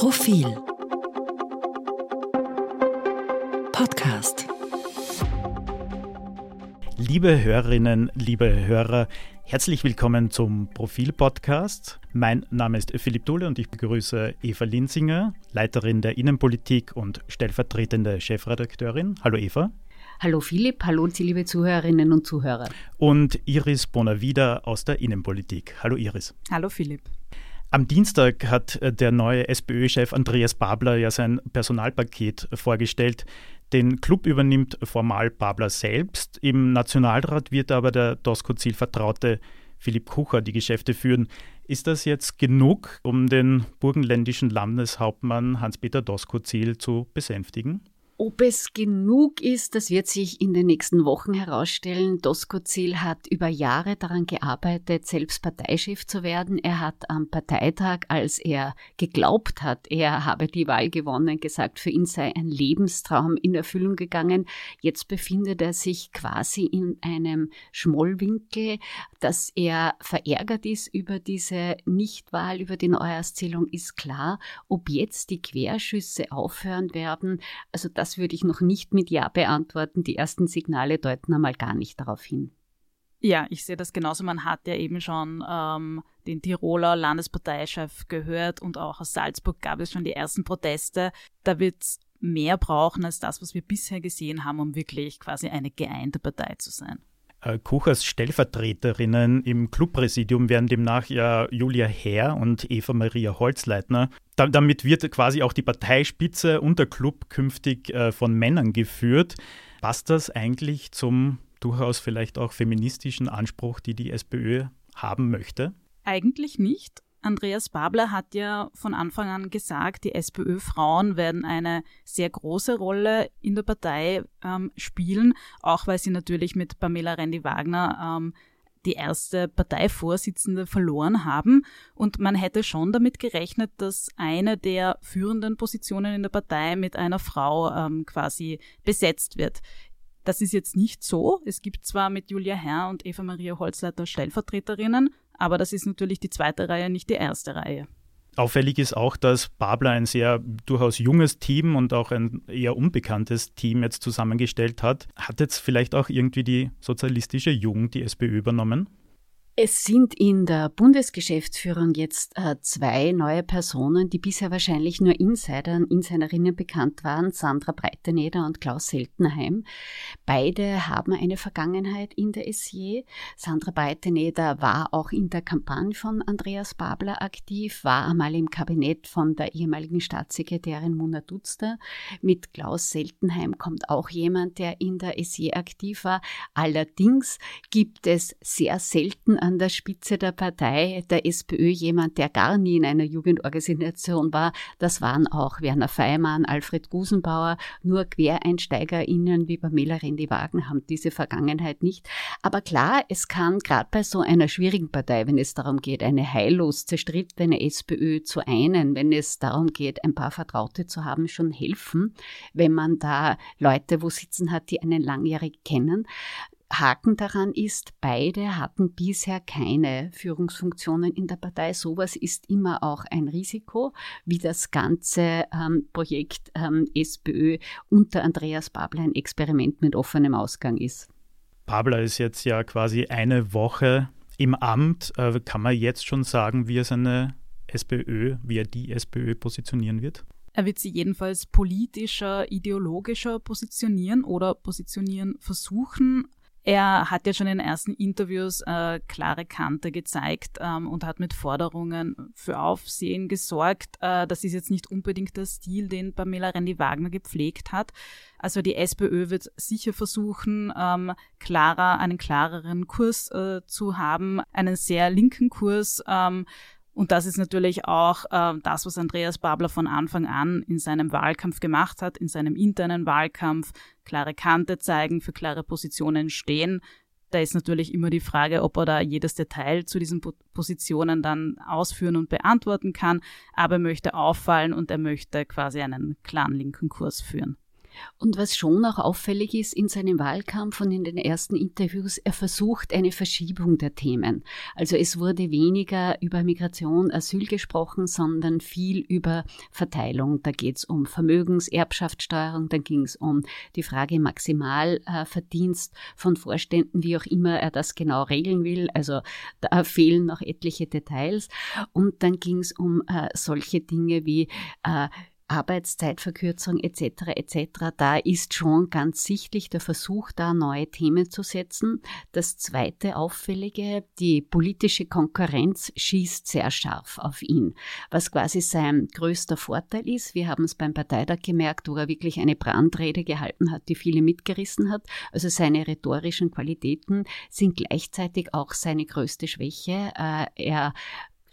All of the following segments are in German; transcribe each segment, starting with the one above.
Profil Podcast Liebe Hörerinnen, liebe Hörer, herzlich willkommen zum Profil-Podcast. Mein Name ist Philipp Duhle und ich begrüße Eva Linsinger, Leiterin der Innenpolitik und stellvertretende Chefredakteurin. Hallo Eva. Hallo Philipp, hallo Sie liebe Zuhörerinnen und Zuhörer. Und Iris Bonavida aus der Innenpolitik. Hallo Iris. Hallo Philipp. Am Dienstag hat äh, der neue SPÖ-Chef Andreas Babler ja sein Personalpaket vorgestellt. Den Club übernimmt formal Babler selbst. Im Nationalrat wird aber der Doskozil-Vertraute Philipp Kucher die Geschäfte führen. Ist das jetzt genug, um den burgenländischen Landeshauptmann Hans-Peter Doskozil zu besänftigen? Ob es genug ist, das wird sich in den nächsten Wochen herausstellen. Doskozil hat über Jahre daran gearbeitet, selbst Parteichef zu werden. Er hat am Parteitag, als er geglaubt hat, er habe die Wahl gewonnen, gesagt, für ihn sei ein Lebenstraum in Erfüllung gegangen. Jetzt befindet er sich quasi in einem Schmollwinkel, dass er verärgert ist über diese Nichtwahl, über die Neuauszählung, ist klar. Ob jetzt die Querschüsse aufhören werden, also das das würde ich noch nicht mit Ja beantworten. Die ersten Signale deuten einmal gar nicht darauf hin. Ja, ich sehe das genauso. Man hat ja eben schon ähm, den Tiroler Landesparteichef gehört und auch aus Salzburg gab es schon die ersten Proteste. Da wird es mehr brauchen als das, was wir bisher gesehen haben, um wirklich quasi eine geeinte Partei zu sein. Äh, Kuchers Stellvertreterinnen im Clubpräsidium werden demnach ja Julia Herr und Eva Maria Holzleitner. Da, damit wird quasi auch die Parteispitze und der Club künftig äh, von Männern geführt. Passt das eigentlich zum durchaus vielleicht auch feministischen Anspruch, die die SPÖ haben möchte? Eigentlich nicht. Andreas Babler hat ja von Anfang an gesagt, die SPÖ-Frauen werden eine sehr große Rolle in der Partei ähm, spielen, auch weil sie natürlich mit Pamela Rendi-Wagner ähm, die erste Parteivorsitzende verloren haben. Und man hätte schon damit gerechnet, dass eine der führenden Positionen in der Partei mit einer Frau ähm, quasi besetzt wird. Das ist jetzt nicht so. Es gibt zwar mit Julia Herr und Eva Maria Holzleiter Stellvertreterinnen, aber das ist natürlich die zweite Reihe, nicht die erste Reihe. Auffällig ist auch, dass Babler ein sehr durchaus junges Team und auch ein eher unbekanntes Team jetzt zusammengestellt hat. Hat jetzt vielleicht auch irgendwie die sozialistische Jugend die SPÖ übernommen? Es sind in der Bundesgeschäftsführung jetzt äh, zwei neue Personen, die bisher wahrscheinlich nur Insidern, Insiderinnen bekannt waren, Sandra Breiteneder und Klaus Seltenheim. Beide haben eine Vergangenheit in der SJ. Sandra Breiteneder war auch in der Kampagne von Andreas Babler aktiv, war einmal im Kabinett von der ehemaligen Staatssekretärin Mona Dutzter. Mit Klaus Seltenheim kommt auch jemand, der in der SJ aktiv war. Allerdings gibt es sehr selten an der Spitze der Partei der SPÖ jemand, der gar nie in einer Jugendorganisation war. Das waren auch Werner Feimann, Alfred Gusenbauer. Nur QuereinsteigerInnen wie Pamela Rendi-Wagen haben diese Vergangenheit nicht. Aber klar, es kann gerade bei so einer schwierigen Partei, wenn es darum geht, eine heillos zerstrittene SPÖ zu einen, wenn es darum geht, ein paar Vertraute zu haben, schon helfen, wenn man da Leute wo sitzen hat, die einen langjährig kennen. Haken daran ist, beide hatten bisher keine Führungsfunktionen in der Partei. Sowas ist immer auch ein Risiko, wie das ganze ähm, Projekt ähm, SPÖ unter Andreas Babler ein Experiment mit offenem Ausgang ist. Babler ist jetzt ja quasi eine Woche im Amt. Äh, kann man jetzt schon sagen, wie er seine SPÖ, wie er die SPÖ positionieren wird? Er wird sie jedenfalls politischer, ideologischer positionieren oder positionieren versuchen. Er hat ja schon in den ersten Interviews äh, klare Kante gezeigt ähm, und hat mit Forderungen für Aufsehen gesorgt. Äh, das ist jetzt nicht unbedingt der Stil, den Pamela Rendi-Wagner gepflegt hat. Also die SPÖ wird sicher versuchen, ähm, klarer, einen klareren Kurs äh, zu haben, einen sehr linken Kurs. Ähm, und das ist natürlich auch äh, das, was Andreas Babler von Anfang an in seinem Wahlkampf gemacht hat, in seinem internen Wahlkampf, klare Kante zeigen, für klare Positionen stehen. Da ist natürlich immer die Frage, ob er da jedes Detail zu diesen Positionen dann ausführen und beantworten kann. Aber er möchte auffallen und er möchte quasi einen klaren linken Kurs führen. Und was schon auch auffällig ist in seinem Wahlkampf und in den ersten Interviews, er versucht eine Verschiebung der Themen. Also es wurde weniger über Migration, Asyl gesprochen, sondern viel über Verteilung. Da geht es um Vermögenserbschaftssteuerung, dann ging es um die Frage Maximalverdienst von Vorständen, wie auch immer er das genau regeln will. Also da fehlen noch etliche Details. Und dann ging es um äh, solche Dinge wie äh, Arbeitszeitverkürzung etc. etc. Da ist schon ganz sichtlich der Versuch, da neue Themen zu setzen. Das zweite Auffällige, die politische Konkurrenz schießt sehr scharf auf ihn, was quasi sein größter Vorteil ist. Wir haben es beim Parteitag gemerkt, wo er wirklich eine Brandrede gehalten hat, die viele mitgerissen hat. Also seine rhetorischen Qualitäten sind gleichzeitig auch seine größte Schwäche. Äh, er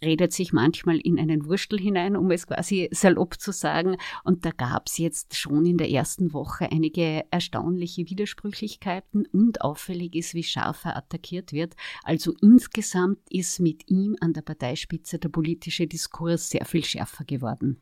redet sich manchmal in einen Wurstel hinein, um es quasi salopp zu sagen. Und da gab es jetzt schon in der ersten Woche einige erstaunliche Widersprüchlichkeiten und auffällig ist, wie scharf er attackiert wird. Also insgesamt ist mit ihm an der Parteispitze der politische Diskurs sehr viel schärfer geworden.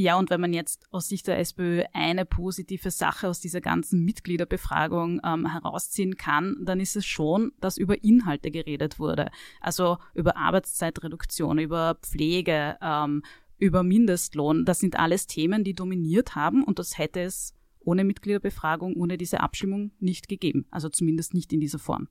Ja, und wenn man jetzt aus Sicht der SPÖ eine positive Sache aus dieser ganzen Mitgliederbefragung ähm, herausziehen kann, dann ist es schon, dass über Inhalte geredet wurde. Also über Arbeitszeitreduktion, über Pflege, ähm, über Mindestlohn. Das sind alles Themen, die dominiert haben und das hätte es ohne Mitgliederbefragung, ohne diese Abstimmung nicht gegeben. Also zumindest nicht in dieser Form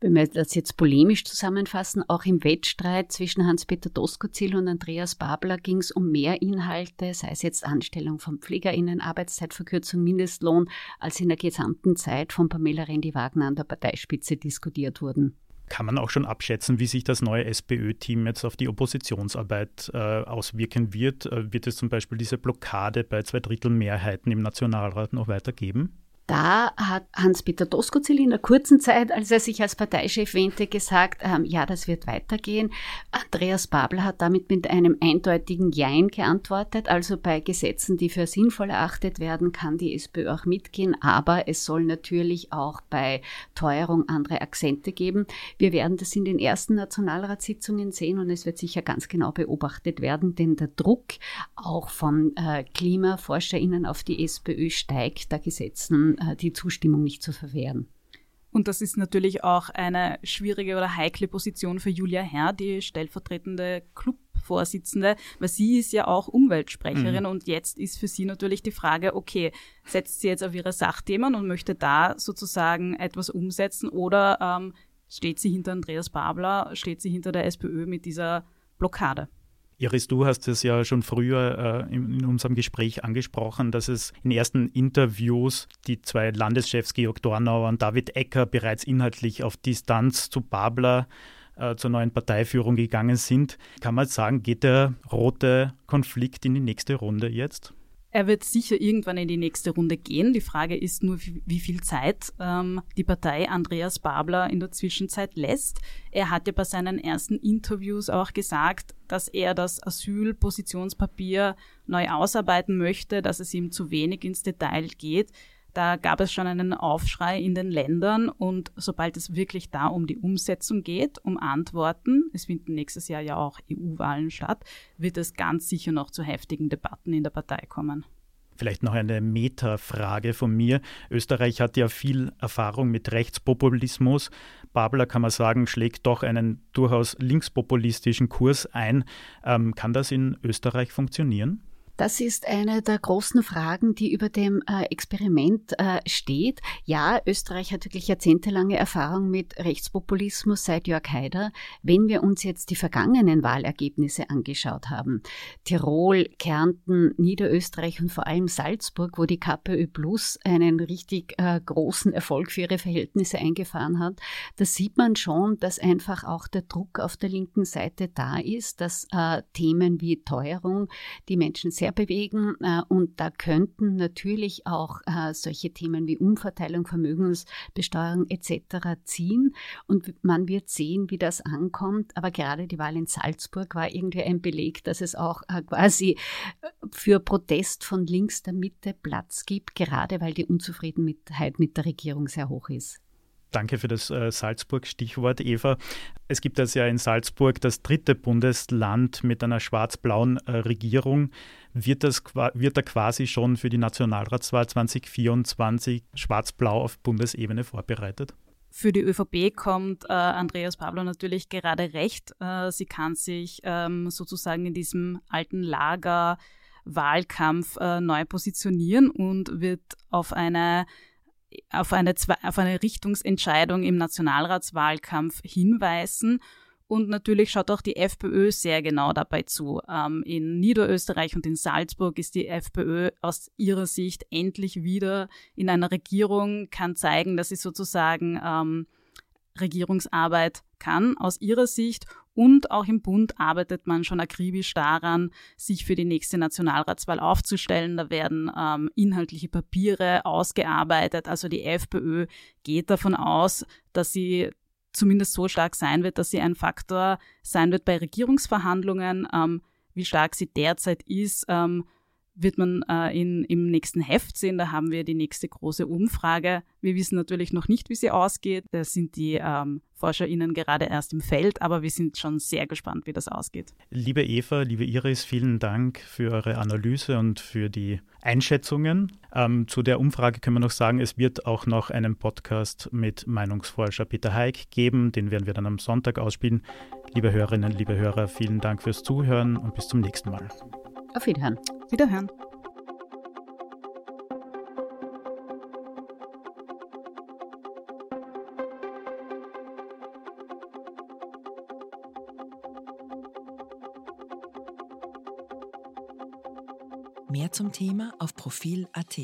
wenn wir das jetzt polemisch zusammenfassen, auch im Wettstreit zwischen Hans-Peter Doskozil und Andreas Babler ging es um mehr Inhalte, sei es jetzt Anstellung von PflegerInnen, Arbeitszeitverkürzung, Mindestlohn, als in der gesamten Zeit von Pamela Rendi-Wagner an der Parteispitze diskutiert wurden. Kann man auch schon abschätzen, wie sich das neue SPÖ-Team jetzt auf die Oppositionsarbeit äh, auswirken wird? Äh, wird es zum Beispiel diese Blockade bei Zweidrittelmehrheiten im Nationalrat noch weitergeben? Da hat Hans-Peter Doskozil in der kurzen Zeit, als er sich als Parteichef wähnte, gesagt, ähm, ja, das wird weitergehen. Andreas Babel hat damit mit einem eindeutigen Jein geantwortet. Also bei Gesetzen, die für sinnvoll erachtet werden, kann die SPÖ auch mitgehen. Aber es soll natürlich auch bei Teuerung andere Akzente geben. Wir werden das in den ersten Nationalratssitzungen sehen und es wird sicher ganz genau beobachtet werden, denn der Druck auch von äh, KlimaforscherInnen auf die SPÖ steigt, da Gesetzen die Zustimmung nicht zu verwehren. Und das ist natürlich auch eine schwierige oder heikle Position für Julia Herr, die stellvertretende Clubvorsitzende, weil sie ist ja auch Umweltsprecherin mhm. und jetzt ist für sie natürlich die Frage, okay, setzt sie jetzt auf ihre Sachthemen und möchte da sozusagen etwas umsetzen oder ähm, steht sie hinter Andreas Babler, steht sie hinter der SPÖ mit dieser Blockade? Iris, du hast es ja schon früher äh, in, in, unserem Gespräch angesprochen, dass es in ersten Interviews die zwei Landeschefs Georg Dornauer und David Ecker bereits inhaltlich auf Distanz zu Babler äh, zur neuen Parteiführung gegangen sind. Kann man sagen, geht der rote Konflikt in die nächste Runde jetzt? Er wird sicher irgendwann in die nächste Runde gehen. Die Frage ist nur, wie viel Zeit ähm, die Partei Andreas Babler in der Zwischenzeit lässt. Er hat ja bei seinen ersten Interviews auch gesagt, dass er das Asylpositionspapier neu ausarbeiten möchte, dass es ihm zu wenig ins Detail geht. Da gab es schon einen Aufschrei in den Ländern und sobald es wirklich da um die Umsetzung geht, um Antworten, es finden nächstes Jahr ja auch EU-Wahlen statt, wird es ganz sicher noch zu heftigen Debatten in der Partei kommen. Vielleicht noch eine Metafrage von mir. Österreich hat ja viel Erfahrung mit Rechtspopulismus. Babler, kann man sagen, schlägt doch einen durchaus linkspopulistischen Kurs ein. Ähm, kann das in Österreich funktionieren? Das ist eine der großen Fragen, die über dem äh, Experiment äh, steht. Ja, Österreich hat wirklich jahrzehntelange Erfahrung mit Rechtspopulismus seit Jörg Haider. Wenn wir uns jetzt die vergangenen Wahlergebnisse angeschaut haben, Tirol, Kärnten, Niederösterreich und vor allem Salzburg, wo die KPÖ Plus einen richtig äh, großen Erfolg für ihre Verhältnisse eingefahren hat, da sieht man schon, dass einfach auch der Druck auf der linken Seite da ist, dass Themen wie Teuerung die Menschen sehr bewegen. Äh, und da könnten natürlich auch äh, solche Themen wie Umverteilung, Vermögensbesteuerung etc. ziehen. Und man wird sehen, wie das ankommt. Aber gerade die Wahl in Salzburg war irgendwie ein Beleg, dass es auch äh, quasi für Protest von links der Mitte Platz gibt, gerade weil die Unzufriedenheit mit der Regierung sehr hoch ist. Danke für das äh, Salzburg-Stichwort, Eva. Es gibt das ja in Salzburg das dritte Bundesland mit einer schwarz-blauen äh, Regierung. Wird, das, wird da quasi schon für die Nationalratswahl 2024 schwarz-blau auf Bundesebene vorbereitet? Für die ÖVP kommt äh, Andreas Pablo natürlich gerade recht. Äh, sie kann sich ähm, sozusagen in diesem alten Lager Wahlkampf äh, neu positionieren und wird auf eine auf eine, auf eine Richtungsentscheidung im Nationalratswahlkampf hinweisen. Und natürlich schaut auch die FPÖ sehr genau dabei zu. Ähm, in Niederösterreich und in Salzburg ist die FPÖ aus ihrer Sicht endlich wieder in einer Regierung, kann zeigen, dass sie sozusagen ähm, Regierungsarbeit kann aus ihrer Sicht. Und auch im Bund arbeitet man schon akribisch daran, sich für die nächste Nationalratswahl aufzustellen. Da werden ähm, inhaltliche Papiere ausgearbeitet. Also die FPÖ geht davon aus, dass sie zumindest so stark sein wird, dass sie ein Faktor sein wird bei Regierungsverhandlungen. Ähm, wie stark sie derzeit ist, ähm, wird man äh, in, im nächsten Heft sehen. Da haben wir die nächste große Umfrage. Wir wissen natürlich noch nicht, wie sie ausgeht. Da sind die ähm, ForscherInnen gerade erst im Feld, aber wir sind schon sehr gespannt, wie das ausgeht. Liebe Eva, liebe Iris, vielen Dank für eure Analyse und für die Einschätzungen. Ähm, zu der Umfrage können wir noch sagen, es wird auch noch einen Podcast mit Meinungsforscher Peter Heik geben. Den werden wir dann am Sonntag ausspielen. Liebe Hörerinnen, liebe Hörer, vielen Dank fürs Zuhören und bis zum nächsten Mal. Auf Wiederhören. Wiederhören. Mehr zum Thema auf Profil.at.